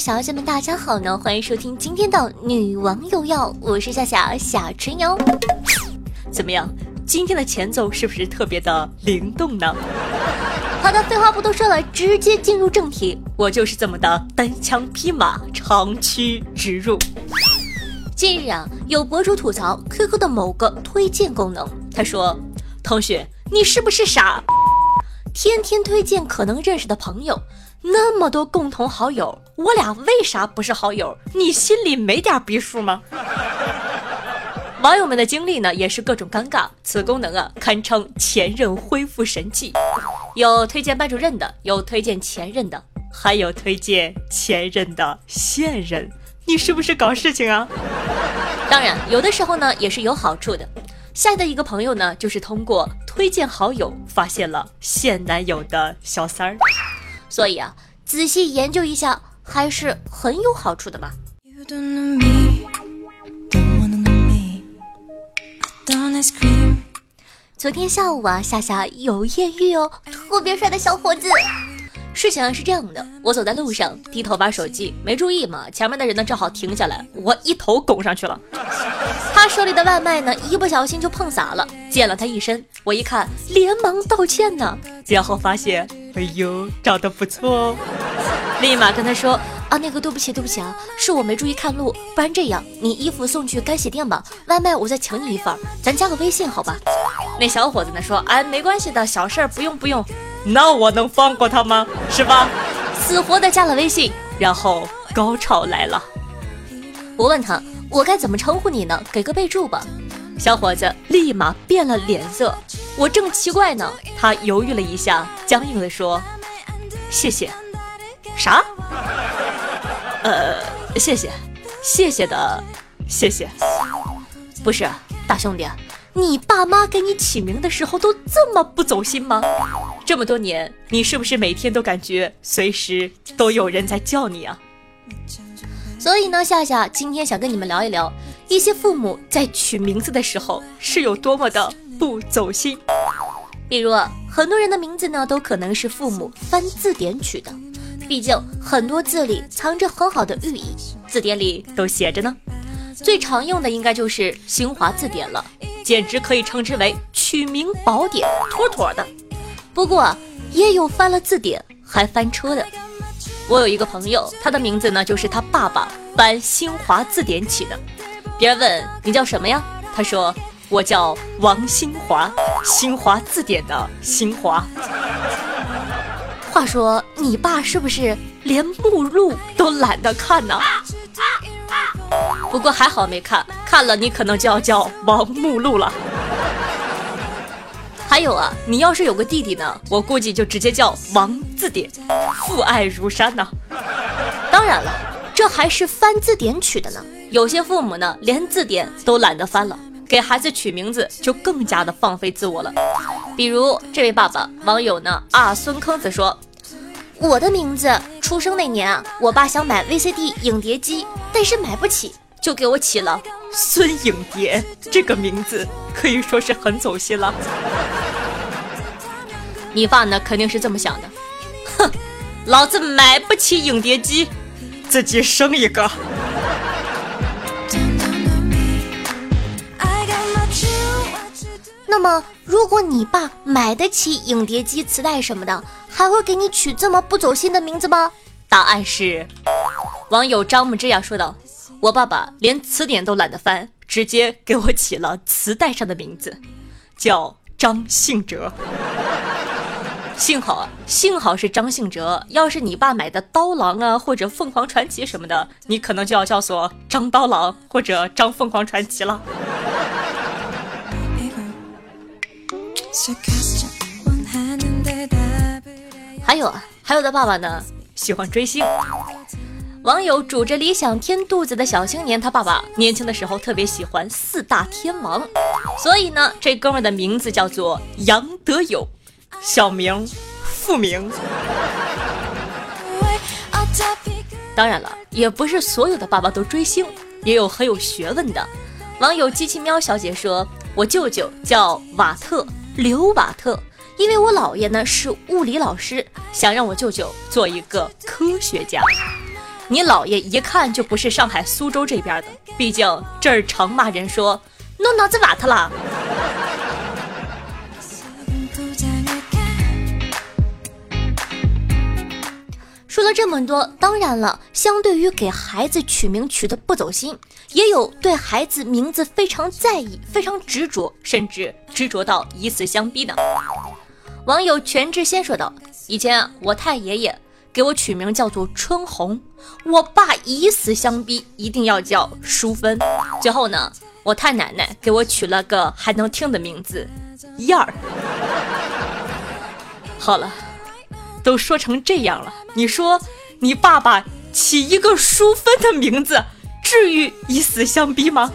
小姐们，大家好呢！欢迎收听今天的女王有药，我是夏夏夏春瑶。怎么样，今天的前奏是不是特别的灵动呢？好的，废话不多说了，直接进入正题。我就是这么的单枪匹马，长驱直入。近日啊，有博主吐槽 QQ 的某个推荐功能，他说：“同学，你是不是傻？天天推荐可能认识的朋友。”那么多共同好友，我俩为啥不是好友？你心里没点逼数吗？网友们的经历呢，也是各种尴尬。此功能啊，堪称前任恢复神器。有推荐班主任的，有推荐前任的，还有推荐前任的现任。你是不是搞事情啊？当然，有的时候呢，也是有好处的。下的一个朋友呢，就是通过推荐好友，发现了现男友的小三儿。所以啊，仔细研究一下，还是很有好处的嘛。昨天下午啊，夏夏有艳遇哦，特别帅的小伙子。事情是这样的，我走在路上，低头玩手机，没注意嘛，前面的人呢正好停下来，我一头拱上去了。他手里的外卖呢，一不小心就碰洒了，溅了他一身。我一看，连忙道歉呢，然后发现。哎呦，长得不错哦！立马跟他说啊，那个对不起，对不起啊，是我没注意看路，不然这样，你衣服送去干洗店吧，外卖我再请你一份，咱加个微信好吧？那小伙子呢说，哎，没关系的，小事儿，不用不用。那我能放过他吗？是吧？死活的加了微信，然后高潮来了。我问他，我该怎么称呼你呢？给个备注吧。小伙子立马变了脸色。我正奇怪呢，他犹豫了一下，僵硬的说：“谢谢。”啥？呃，谢谢，谢谢的，谢谢。不是，大兄弟，你爸妈给你起名的时候都这么不走心吗？这么多年，你是不是每天都感觉随时都有人在叫你啊？所以呢，夏夏今天想跟你们聊一聊，一些父母在取名字的时候是有多么的。不走心，比如很多人的名字呢，都可能是父母翻字典取的，毕竟很多字里藏着很好的寓意，字典里都写着呢。最常用的应该就是新华字典了，简直可以称之为取名宝典，妥妥的。不过也有翻了字典还翻车的，我有一个朋友，他的名字呢就是他爸爸翻新华字典起的。别人问你叫什么呀？他说。我叫王新华，新华字典的新华。话说你爸是不是连目录都懒得看呢？不过还好没看，看了你可能就要叫王目录了。还有啊，你要是有个弟弟呢，我估计就直接叫王字典，父爱如山呐。当然了，这还是翻字典取的呢。有些父母呢，连字典都懒得翻了。给孩子取名字就更加的放飞自我了，比如这位爸爸网友呢啊孙坑子说，我的名字出生那年啊，我爸想买 VCD 影碟机，但是买不起，就给我起了孙影碟这个名字，可以说是很走心了。你爸呢肯定是这么想的，哼，老子买不起影碟机，自己生一个。那么，如果你爸买得起影碟机、磁带什么的，还会给你取这么不走心的名字吗？答案是，网友张木之雅说道：“我爸爸连词典都懒得翻，直接给我起了磁带上的名字，叫张信哲。幸好啊，幸好是张信哲。要是你爸买的刀郎啊，或者凤凰传奇什么的，你可能就要叫做张刀郎或者张凤凰传奇了。”还有啊，还有的爸爸呢喜欢追星。网友拄着理想填肚子的小青年，他爸爸年轻的时候特别喜欢四大天王，所以呢，这哥们的名字叫做杨德友，小名复名。当然了，也不是所有的爸爸都追星，也有很有学问的。网友机器喵小姐说：“我舅舅叫瓦特。”刘瓦特，因为我姥爷呢是物理老师，想让我舅舅做一个科学家。你姥爷一看就不是上海苏州这边的，毕竟这儿常骂人说弄脑子瓦特了。说了这么多，当然了，相对于给孩子取名取的不走心，也有对孩子名字非常在意、非常执着，甚至执着到以死相逼的。网友全智仙说道：“以前我太爷爷给我取名叫做春红，我爸以死相逼，一定要叫淑芬。最后呢，我太奶奶给我取了个还能听的名字燕儿。好了。”都说成这样了，你说你爸爸起一个淑芬的名字，至于以死相逼吗？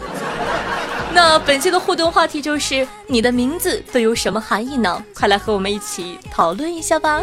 那本期的互动话题就是你的名字都有什么含义呢？快来和我们一起讨论一下吧。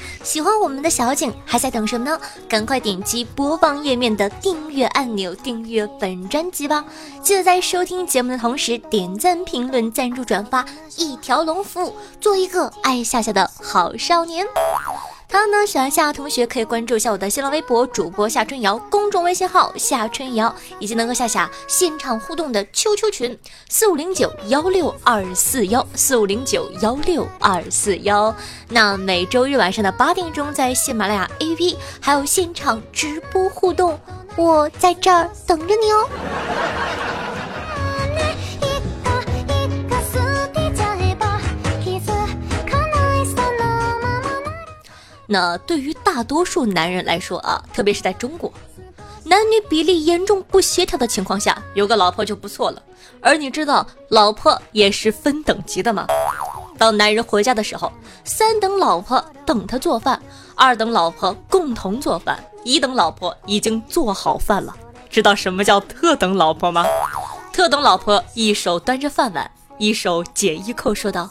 喜欢我们的小景，还在等什么呢？赶快点击播放页面的订阅按钮，订阅本专辑吧！记得在收听节目的同时，点赞、评论、赞助、转发，一条龙服务，做一个爱夏夏的好少年。还有呢，喜欢夏同学可以关注一下我的新浪微博主播夏春瑶，公众微信号夏春瑶，以及能和夏夏现场互动的 QQ 群四五零九幺六二四幺四五零九幺六二四幺。那每周日晚上的八点钟，在喜马拉雅 APP 还有现场直播互动，我在这儿等着你哦。那对于大多数男人来说啊，特别是在中国，男女比例严重不协调的情况下，有个老婆就不错了。而你知道老婆也是分等级的吗？当男人回家的时候，三等老婆等他做饭，二等老婆共同做饭，一等老婆已经做好饭了。知道什么叫特等老婆吗？特等老婆一手端着饭碗，一手解衣扣，说道：“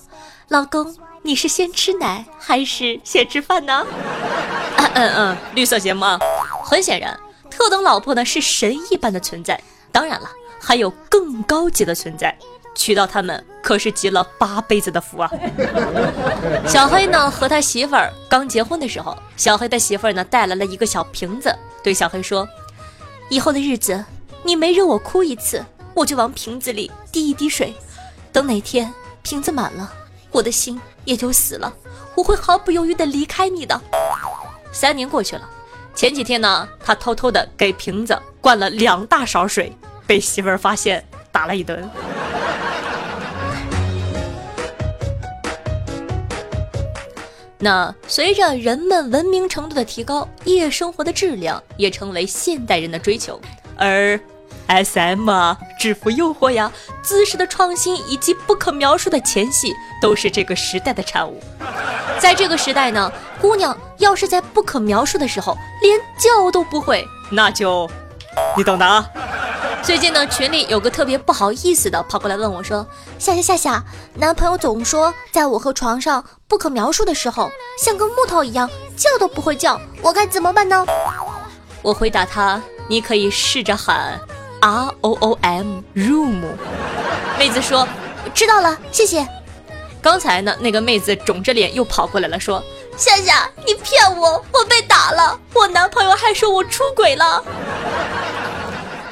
老公。”你是先吃奶还是先吃饭呢？嗯嗯嗯，绿色节目啊。很显然，特等老婆呢是神一般的存在。当然了，还有更高级的存在，娶到他们可是积了八辈子的福啊。小黑呢和他媳妇儿刚结婚的时候，小黑的媳妇儿呢带来了一个小瓶子，对小黑说：“以后的日子，你没惹我哭一次，我就往瓶子里滴一滴水，等哪天瓶子满了。”我的心也就死了，我会毫不犹豫的离开你的。三年过去了，前几天呢，他偷偷的给瓶子灌了两大勺水，被媳妇儿发现，打了一顿。那随着人们文明程度的提高，夜生活的质量也成为现代人的追求，而。S M 啊，制服诱惑呀，姿势的创新以及不可描述的前戏，都是这个时代的产物。在这个时代呢，姑娘要是在不可描述的时候连叫都不会，那就你懂的啊。最近呢，群里有个特别不好意思的跑过来问我说：“夏夏夏夏，男朋友总说在我和床上不可描述的时候像个木头一样叫都不会叫，我该怎么办呢？”我回答他：“你可以试着喊。” R O O M room，妹子说知道了，谢谢。刚才呢，那个妹子肿着脸又跑过来了，说夏夏，你骗我，我被打了，我男朋友还说我出轨了。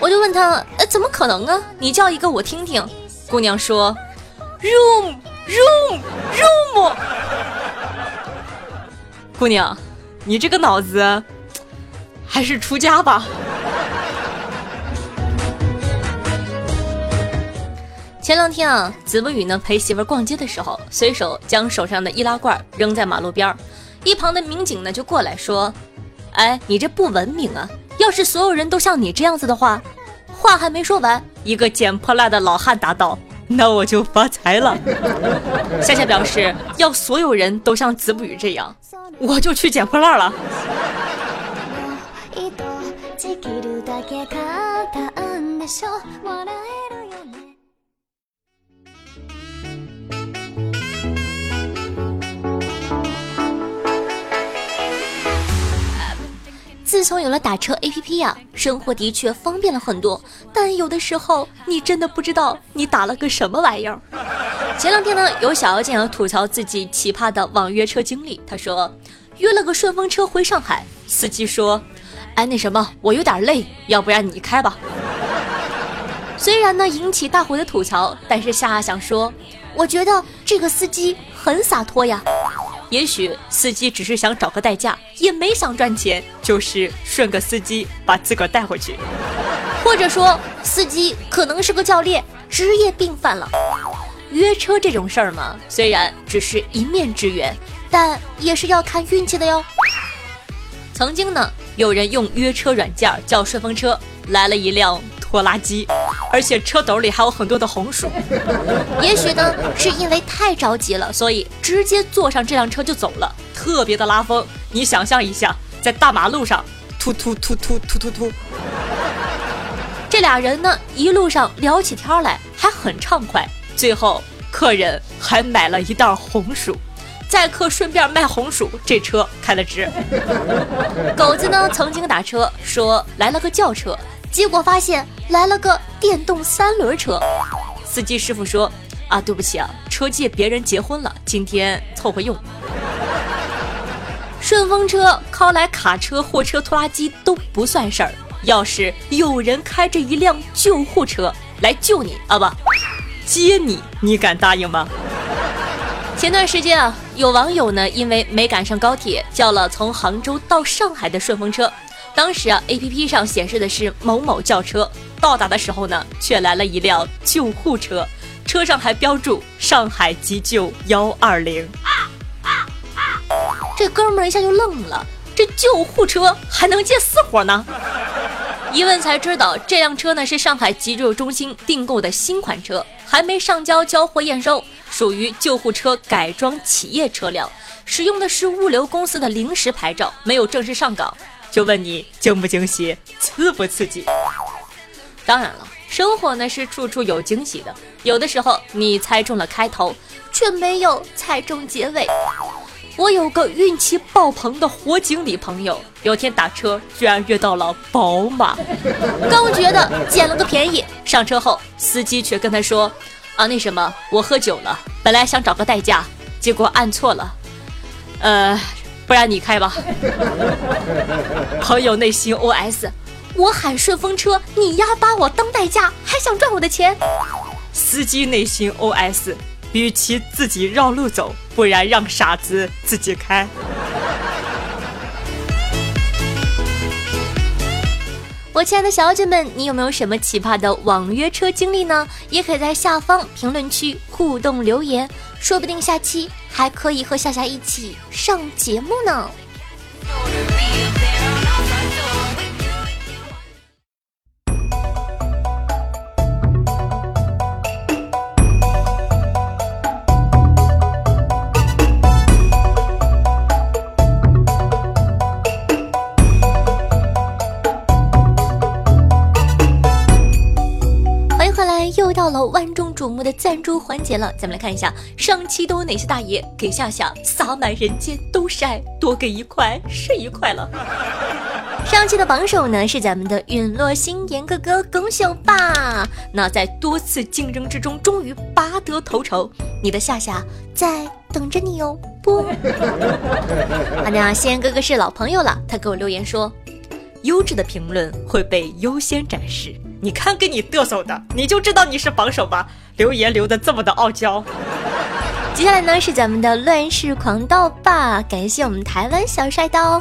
我就问她，呃，怎么可能啊？你叫一个我听听。姑娘说，room room room。姑娘，你这个脑子，还是出家吧。前两天啊，子不语呢陪媳妇儿逛街的时候，随手将手上的易拉罐扔在马路边儿，一旁的民警呢就过来说：“哎，你这不文明啊！要是所有人都像你这样子的话，话还没说完，一个捡破烂的老汉答道：那我就发财了。夏夏表示要所有人都像子不语这样，我就去捡破烂了。自从有了打车 APP 呀，生活的确方便了很多。但有的时候，你真的不知道你打了个什么玩意儿。前两天呢，有小妖精吐槽自己奇葩的网约车经历。他说，约了个顺风车回上海，司机说：“哎，那什么，我有点累，要不然你开吧。”虽然呢引起大伙的吐槽，但是夏夏想说，我觉得这个司机很洒脱呀。也许司机只是想找个代驾，也没想赚钱，就是顺个司机把自个儿带回去，或者说司机可能是个教练，职业病犯了。约车这种事儿嘛，虽然只是一面之缘，但也是要看运气的哟。曾经呢，有人用约车软件叫顺风车，来了一辆。拖拉机，而且车斗里还有很多的红薯。也许呢，是因为太着急了，所以直接坐上这辆车就走了，特别的拉风。你想象一下，在大马路上突突突突突突突，这俩人呢一路上聊起天来还很畅快。最后客人还买了一袋红薯，载客顺便卖红薯，这车开的值。狗子呢曾经打车说来了个轿车。结果发现来了个电动三轮车，司机师傅说：“啊，对不起啊，车借别人结婚了，今天凑合用。”顺风车靠来卡车、货车、拖拉机都不算事儿，要是有人开着一辆救护车来救你啊，不接你，你敢答应吗？前段时间啊，有网友呢因为没赶上高铁，叫了从杭州到上海的顺风车。当时啊，A P P 上显示的是某某轿车，到达的时候呢，却来了一辆救护车，车上还标注上海急救幺二零。这哥们儿一下就愣了，这救护车还能接私活呢？一问才知道，这辆车呢是上海急救中心订购的新款车，还没上交交货验收，属于救护车改装企业车辆，使用的是物流公司的临时牌照，没有正式上岗。就问你惊不惊喜，刺不刺激？当然了，生活呢是处处有惊喜的。有的时候你猜中了开头，却没有猜中结尾。我有个运气爆棚的火警里朋友，有天打车居然约到了宝马，刚觉得捡了个便宜，上车后司机却跟他说：“啊，那什么，我喝酒了，本来想找个代驾，结果按错了。”呃。不然你开吧，朋友内心 OS：我喊顺风车，你丫把我当代驾，还想赚我的钱？司机内心 OS：与其自己绕路走，不然让傻子自己开。我亲爱的小姐们，你有没有什么奇葩的网约车经历呢？也可以在下方评论区互动留言，说不定下期还可以和夏夏一起上节目呢。赞助环节了，咱们来看一下上期都有哪些大爷给夏夏洒满人间都是爱，多给一块是一块了。上期的榜首呢是咱们的陨落星岩哥哥，恭喜吧！那在多次竞争之中，终于拔得头筹，你的夏夏在等着你哦。不，啊，那星岩哥哥是老朋友了，他给我留言说，优质的评论会被优先展示。你看，给你嘚瑟的，你就知道你是榜首吧？留言留的这么的傲娇。接下来呢是咱们的乱世狂刀吧，感谢我们台湾小帅刀，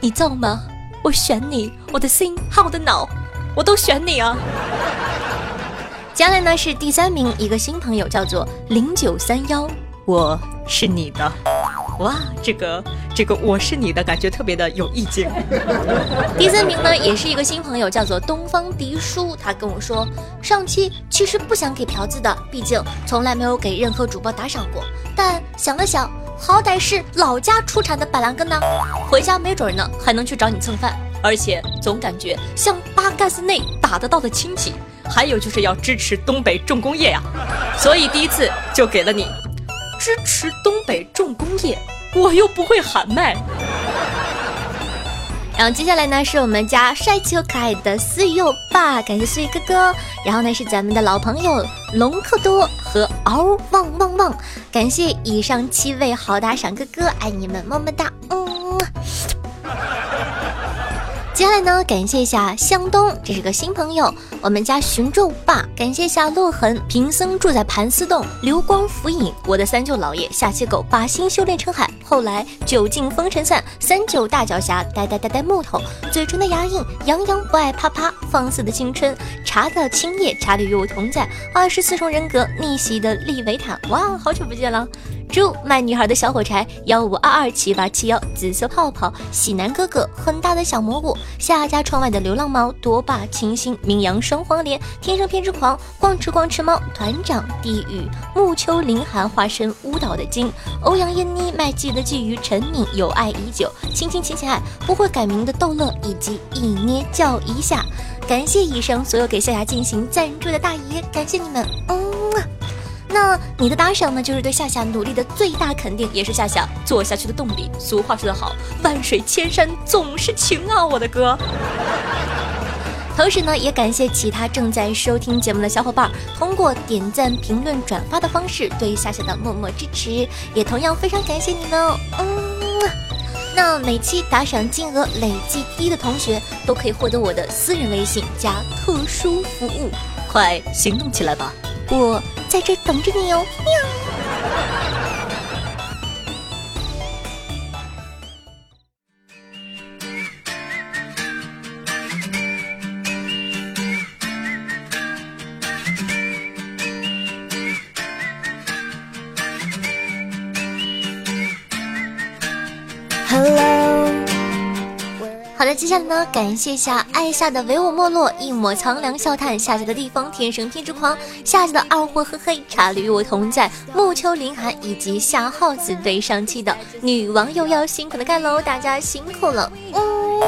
你造吗？我选你，我的心和我的脑，我都选你啊。接下来呢是第三名，一个新朋友叫做零九三幺，我是你的。哇，这个这个我是你的感觉特别的有意境。第三名呢，也是一个新朋友，叫做东方迪叔，他跟我说，上期其实不想给嫖子的，毕竟从来没有给任何主播打赏过。但想了想，好歹是老家出产的板蓝根呢，回家没准呢还能去找你蹭饭。而且总感觉像八竿子内打得到的亲戚。还有就是要支持东北重工业呀，所以第一次就给了你支持东北重工业，我又不会喊麦。然后接下来呢，是我们家帅气又可爱的思雨欧巴，感谢思雨哥哥。然后呢，是咱们的老朋友隆克多和嗷旺旺旺，感谢以上七位好打赏哥哥，爱你们，么么哒，嗯。接下来呢，感谢一下向东，这是个新朋友。我们家熊咒爸，感谢一下洛痕贫僧住在盘丝洞，流光浮影，我的三舅老爷下期狗把心修炼成海，后来酒尽风尘散，三九大脚侠呆呆呆呆木头，嘴唇的牙印，洋洋不爱啪啪，放肆的青春，茶的青叶，茶里与我同在，二十四重人格逆袭的利维坦，哇，好久不见了。祝卖女孩的小火柴幺五二二七八七幺紫色泡泡喜男哥哥很大的小蘑菇夏家窗外的流浪猫多霸清新名扬双黄连天生偏执狂逛吃逛吃猫团长地狱暮秋凌寒化身巫岛的精欧阳燕妮卖鸡的鲫鱼陈敏有爱已久亲亲亲亲爱不会改名的逗乐以及一捏叫一下，感谢以上所有给夏夏进行赞助的大爷，感谢你们，嗯。那你的打赏呢，就是对夏夏努力的最大肯定，也是夏夏做下去的动力。俗话说得好，万水千山总是情啊，我的哥。同时呢，也感谢其他正在收听节目的小伙伴，通过点赞、评论、转发的方式对夏夏的默默支持，也同样非常感谢你们哦。嗯，那每期打赏金额累计低的同学，都可以获得我的私人微信加特殊服务，快行动起来吧！我。在这等着你哦，喵。好的，接下来呢，感谢一下爱夏的唯我没落，一抹苍凉笑叹，夏夏的地方天生偏执狂，夏夏的二货和黑茶里与我同在，暮秋凌寒，以及夏耗子对上期的女王又要辛苦的盖楼，大家辛苦了。嗯，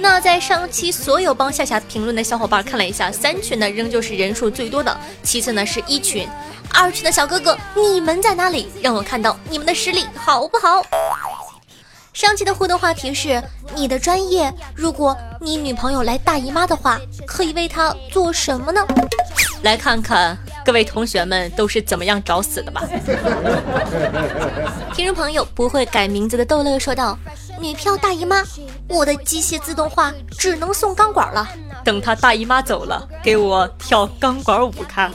那在上期所有帮夏夏评论的小伙伴看了一下，三群呢仍旧是人数最多的，其次呢是一群，二群的小哥哥，你们在哪里？让我看到你们的实力好不好？上期的互动话题是：你的专业，如果你女朋友来大姨妈的话，可以为她做什么呢？来看看各位同学们都是怎么样找死的吧。听众朋友不会改名字的逗乐说道：“女票大姨妈，我的机械自动化只能送钢管了。等她大姨妈走了，给我跳钢管舞看。”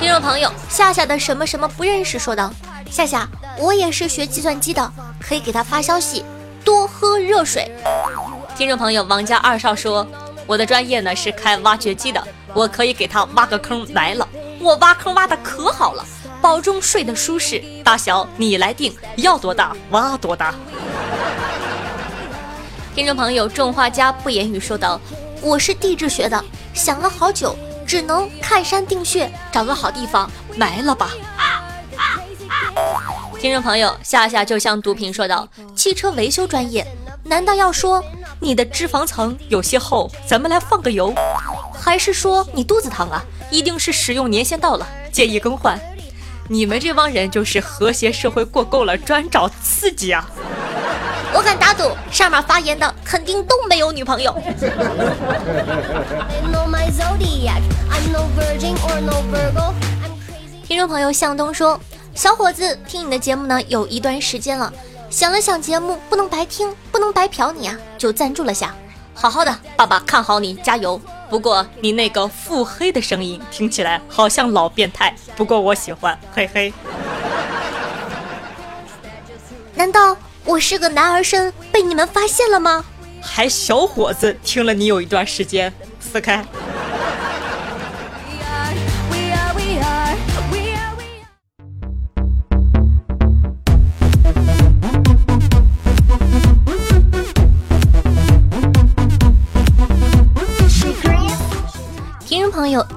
听众朋友夏夏的什么什么不认识说道：“夏夏，我也是学计算机的。”可以给他发消息，多喝热水。听众朋友王家二少说，我的专业呢是开挖掘机的，我可以给他挖个坑来了，我挖坑挖的可好了，保证睡得舒适。大小你来定，要多大挖多大。听众朋友种花家不言语说道，我是地质学的，想了好久，只能看山定穴，找个好地方埋了吧。听众朋友，夏夏就像毒品说道：“汽车维修专业，难道要说你的脂肪层有些厚，咱们来放个油？还是说你肚子疼啊？一定是使用年限到了，建议更换。你们这帮人就是和谐社会过够了，专找刺激啊！我敢打赌，上面发言的肯定都没有女朋友。”听众朋友向东说。小伙子，听你的节目呢有一段时间了，想了想节目不能白听，不能白嫖你啊，就赞助了下。好好的，爸爸看好你，加油。不过你那个腹黑的声音听起来好像老变态，不过我喜欢，嘿嘿。难道我是个男儿身被你们发现了吗？还小伙子，听了你有一段时间，撕开。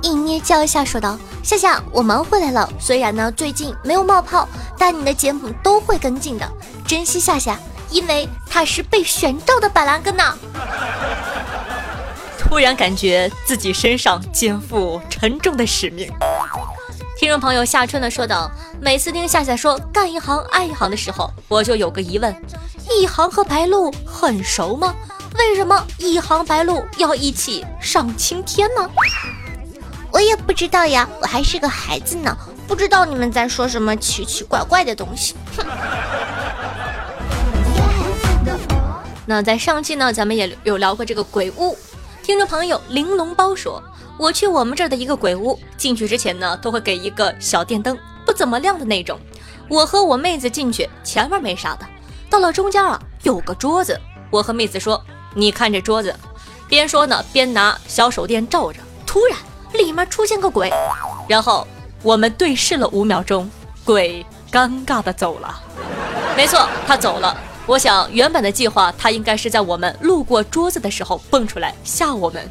一捏叫一下说道：“夏夏，我忙回来了。虽然呢最近没有冒泡，但你的节目都会跟进的。珍惜夏夏，因为他是被选召的板蓝根呐。突然感觉自己身上肩负沉重的使命。听众朋友夏春的说道：“每次听夏夏说干一行爱一行的时候，我就有个疑问：一行和白鹿很熟吗？为什么一行白鹿要一起上青天呢？”我也不知道呀，我还是个孩子呢，不知道你们在说什么奇奇怪怪的东西。哼。那在上期呢，咱们也有聊过这个鬼屋。听众朋友，玲珑包说，我去我们这儿的一个鬼屋，进去之前呢，都会给一个小电灯，不怎么亮的那种。我和我妹子进去，前面没啥的，到了中间啊，有个桌子。我和妹子说：“你看这桌子。”边说呢，边拿小手电照着。突然，里面出现个鬼，然后我们对视了五秒钟，鬼尴尬的走了。没错，他走了。我想，原本的计划，他应该是在我们路过桌子的时候蹦出来吓我们。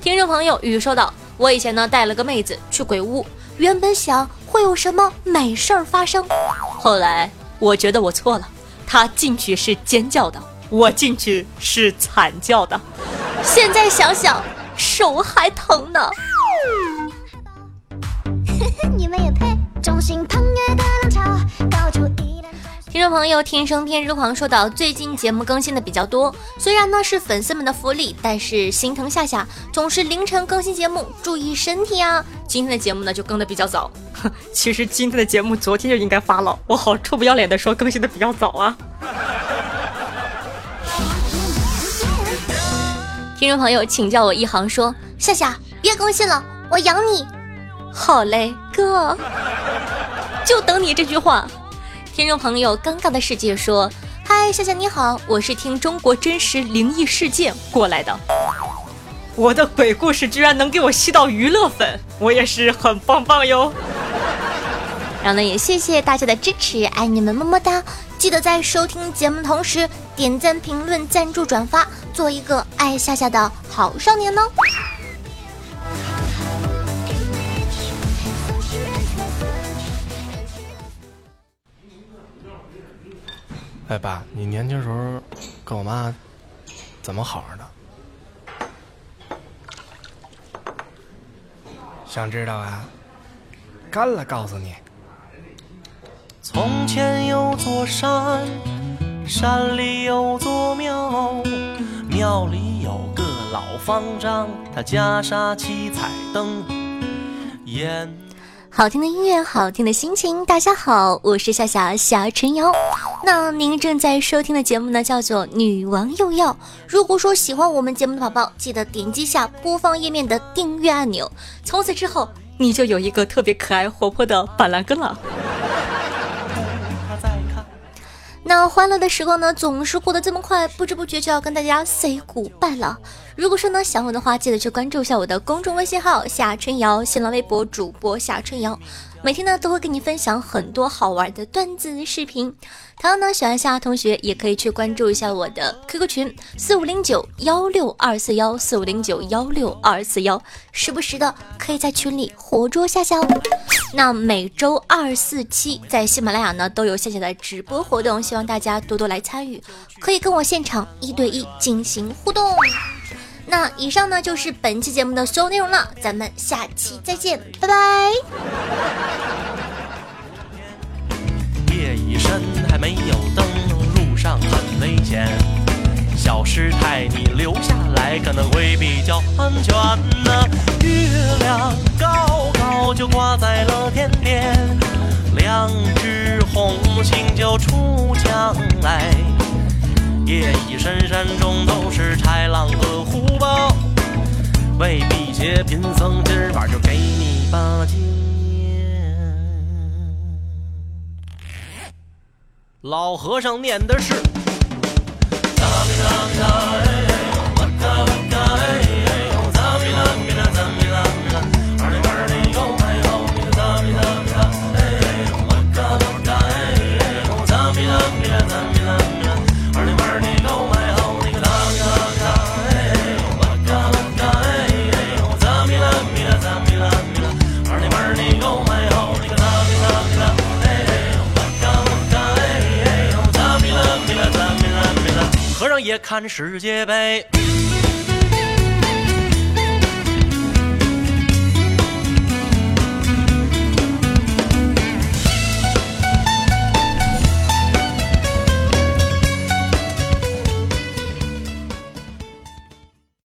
听众朋友雨说道：“我以前呢带了个妹子去鬼屋，原本想会有什么美事儿发生，后来我觉得我错了。她进去是尖叫的，我进去是惨叫的。现在想想，手还疼呢。你们也配？众星捧月的浪潮，高处一。”听众朋友，天生偏执狂说道：“最近节目更新的比较多，虽然呢是粉丝们的福利，但是心疼夏夏总是凌晨更新节目，注意身体啊！今天的节目呢就更的比较早，其实今天的节目昨天就应该发了，我好臭不要脸的说更新的比较早啊！”听众朋友，请叫我一行说：“夏夏别更新了，我养你。”好嘞，哥，就等你这句话。听众朋友，尴尬的世界说：“嗨，夏夏你好，我是听中国真实灵异事件过来的。我的鬼故事居然能给我吸到娱乐粉，我也是很棒棒哟。然后呢，也谢谢大家的支持，爱你们么么哒！记得在收听节目的同时点赞、评论、赞助、转发，做一个爱夏夏的好少年哦。”哎，爸，你年轻时候跟我妈怎么好着的？想知道啊？干了，告诉你。从前有座山，山里有座庙，庙里有个老方丈，他袈裟七彩灯，烟。好听的音乐，好听的心情。大家好，我是夏夏夏晨瑶。那您正在收听的节目呢，叫做《女王又要》。如果说喜欢我们节目的宝宝，记得点击下播放页面的订阅按钮。从此之后，你就有一个特别可爱活泼的板蓝根了。那欢乐的时光呢，总是过得这么快，不知不觉就要跟大家 say goodbye 了。如果说呢想我的话，记得去关注一下我的公众微信号夏春瑶，新浪微博主播夏春瑶。每天呢都会跟你分享很多好玩的段子视频，同样呢喜欢夏同学也可以去关注一下我的 QQ 群四五零九幺六二四幺四五零九幺六二四幺，时不时的可以在群里活捉夏夏哦。那每周二四七在喜马拉雅呢都有夏夏的直播活动，希望大家多多来参与，可以跟我现场一对一进行互动。那以上呢就是本期节目的所有内容了，咱们下期再见，拜拜。夜已深，还没有灯，路上很危险。小师太，你留下来可能会比较安全呢。月亮高高就挂在了天边，两只红星就出墙来。夜已深，山中都是豺狼和虎豹，为辟邪贫僧今儿晚就给你把经念。老和尚念的是。看世界杯。